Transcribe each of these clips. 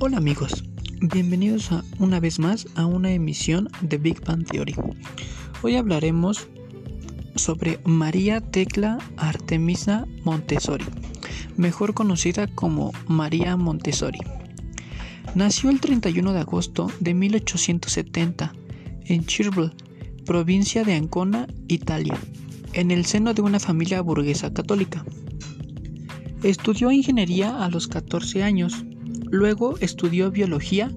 Hola amigos, bienvenidos una vez más a una emisión de Big Bang Theory. Hoy hablaremos sobre María Tecla Artemisa Montessori, mejor conocida como María Montessori. Nació el 31 de agosto de 1870 en Cherbourg, provincia de Ancona, Italia, en el seno de una familia burguesa católica. Estudió ingeniería a los 14 años Luego estudió biología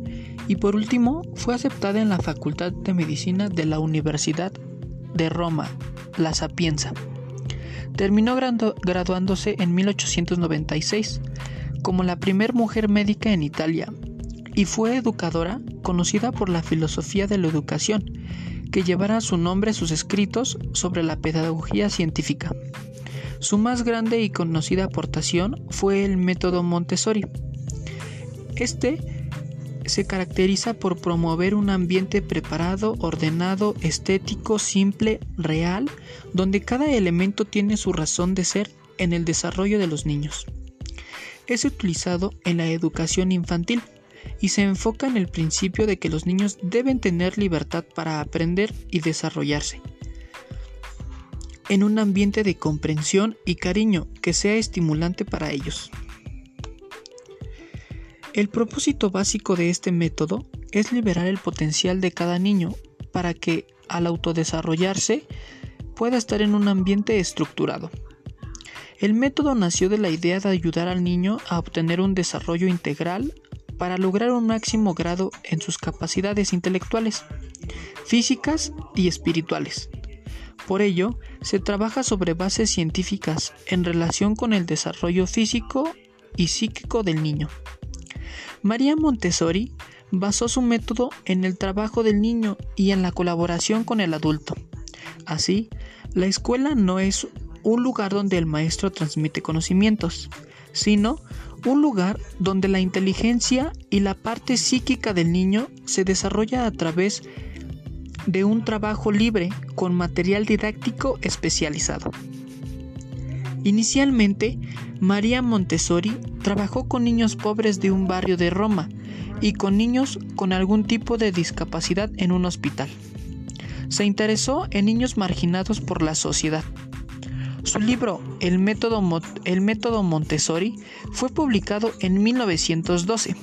y por último fue aceptada en la Facultad de Medicina de la Universidad de Roma, La Sapienza. Terminó graduándose en 1896 como la primera mujer médica en Italia y fue educadora conocida por la filosofía de la educación, que llevara a su nombre sus escritos sobre la pedagogía científica. Su más grande y conocida aportación fue el método Montessori, este se caracteriza por promover un ambiente preparado, ordenado, estético, simple, real, donde cada elemento tiene su razón de ser en el desarrollo de los niños. Es utilizado en la educación infantil y se enfoca en el principio de que los niños deben tener libertad para aprender y desarrollarse en un ambiente de comprensión y cariño que sea estimulante para ellos. El propósito básico de este método es liberar el potencial de cada niño para que, al autodesarrollarse, pueda estar en un ambiente estructurado. El método nació de la idea de ayudar al niño a obtener un desarrollo integral para lograr un máximo grado en sus capacidades intelectuales, físicas y espirituales. Por ello, se trabaja sobre bases científicas en relación con el desarrollo físico y psíquico del niño. María Montessori basó su método en el trabajo del niño y en la colaboración con el adulto. Así, la escuela no es un lugar donde el maestro transmite conocimientos, sino un lugar donde la inteligencia y la parte psíquica del niño se desarrolla a través de un trabajo libre con material didáctico especializado. Inicialmente, María Montessori trabajó con niños pobres de un barrio de Roma y con niños con algún tipo de discapacidad en un hospital. Se interesó en niños marginados por la sociedad. Su libro El método, El método Montessori fue publicado en 1912.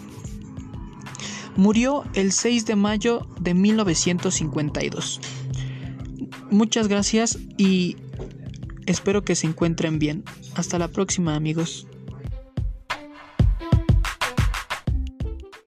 Murió el 6 de mayo de 1952. Muchas gracias y Espero que se encuentren bien. Hasta la próxima amigos.